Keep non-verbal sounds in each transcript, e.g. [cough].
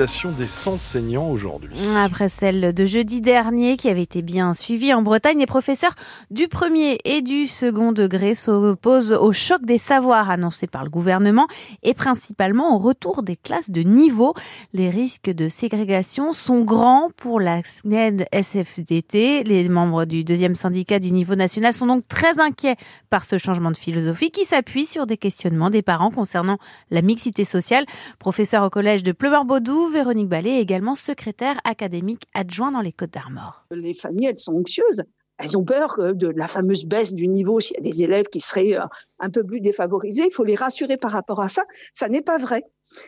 mobilisation des enseignants aujourd'hui. Après celle de jeudi dernier qui avait été bien suivie en Bretagne, les professeurs du premier et du second degré s'opposent au choc des savoirs annoncé par le gouvernement et principalement au retour des classes de niveau. Les risques de ségrégation sont grands pour la SNED SFDT. Les membres du deuxième syndicat du niveau national sont donc très inquiets par ce changement de philosophie qui s'appuie sur des questionnements des parents concernant la mixité sociale. Professeur au collège de Pleuvoir-Baudou, Véronique Ballet est également secrétaire académique adjoint dans les Côtes d'Armor. Les familles, elles sont anxieuses. Elles ont peur de la fameuse baisse du niveau. S'il y a des élèves qui seraient euh, un peu plus défavorisés, il faut les rassurer par rapport à ça. Ça n'est pas vrai.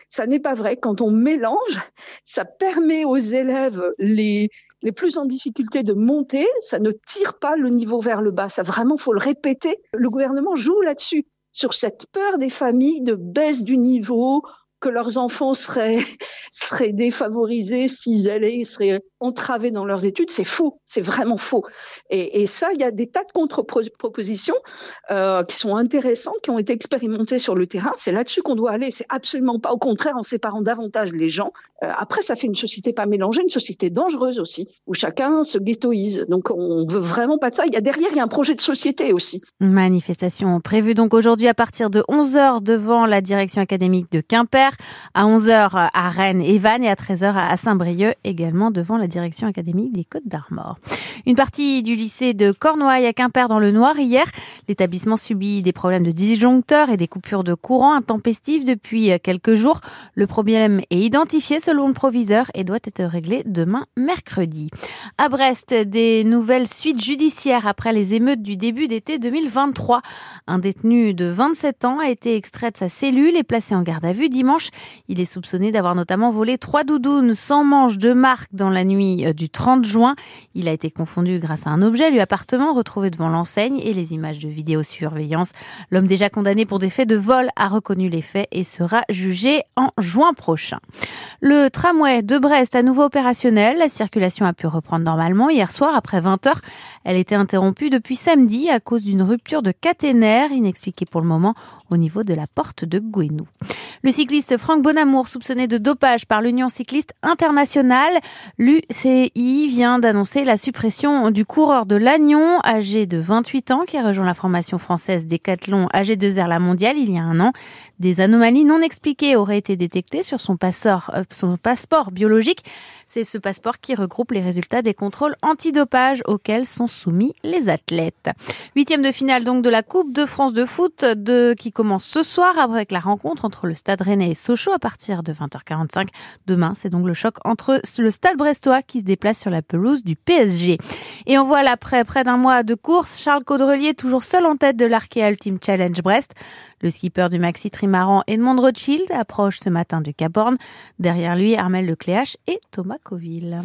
Ça n'est pas vrai. Quand on mélange, ça permet aux élèves les, les plus en difficulté de monter. Ça ne tire pas le niveau vers le bas. Ça vraiment, faut le répéter. Le gouvernement joue là-dessus sur cette peur des familles de baisse du niveau, que leurs enfants seraient, [laughs] défavorisés s'ils allaient, seraient entravés dans leurs études, c'est faux, c'est vraiment faux. Et, et, ça, il y a des tas de contre-propositions euh, qui sont intéressantes, qui ont été expérimentées sur le terrain. C'est là-dessus qu'on doit aller. C'est absolument pas au contraire en séparant davantage les gens. Euh, après, ça fait une société pas mélangée, une société dangereuse aussi, où chacun se ghettoise. Donc, on veut vraiment pas de ça. Il y a derrière, il y a un projet de société aussi. Manifestation prévue donc aujourd'hui à partir de 11h devant la direction académique de Quimper à 11h à Rennes et Vannes et à 13h à Saint-Brieuc également devant la direction académique des Côtes d'Armor. Une partie du lycée de Cornouailles à Quimper dans le Noir hier. L'établissement subit des problèmes de disjoncteurs et des coupures de courant intempestives depuis quelques jours. Le problème est identifié selon le proviseur et doit être réglé demain mercredi. À Brest, des nouvelles suites judiciaires après les émeutes du début d'été 2023. Un détenu de 27 ans a été extrait de sa cellule et placé en garde à vue dimanche. Il est soupçonné d'avoir notamment volé trois doudounes sans manche de marque dans la nuit du 30 juin. Il a été confondu grâce à un objet lui appartement retrouvé devant l'enseigne et les images de vidéosurveillance. L'homme déjà condamné pour des faits de vol a reconnu les faits et sera jugé en juin prochain. Le tramway de Brest à nouveau opérationnel. La circulation a pu reprendre normalement hier soir après 20 heures. Elle était interrompue depuis samedi à cause d'une rupture de caténaire inexpliquée pour le moment au niveau de la porte de Gouenou. Le cycliste Franck Bonamour, soupçonné de dopage par l'Union cycliste internationale, l'UCI vient d'annoncer la suppression du coureur de Lannion, âgé de 28 ans, qui a rejoint la formation française Décathlon AG2R La Mondiale il y a un an. Des anomalies non expliquées auraient été détectées sur son passeport, son passeport biologique. C'est ce passeport qui regroupe les résultats des contrôles antidopage auxquels sont soumis les athlètes. Huitième de finale donc de la Coupe de France de foot qui commence ce soir avec la rencontre entre le Stade Rennais et Sochaux à partir de 20h45. Demain, c'est donc le choc entre le Stade Brestois qui se déplace sur la pelouse du PSG. Et on voit après près d'un mois de course, Charles Caudrelier toujours seul en tête de l'Arkea Ultimate Challenge Brest. Le skipper du Maxi Trimaran Edmond Rothschild approche ce matin de Cap Horn. Derrière lui, Armel Lecléache et Thomas Coville.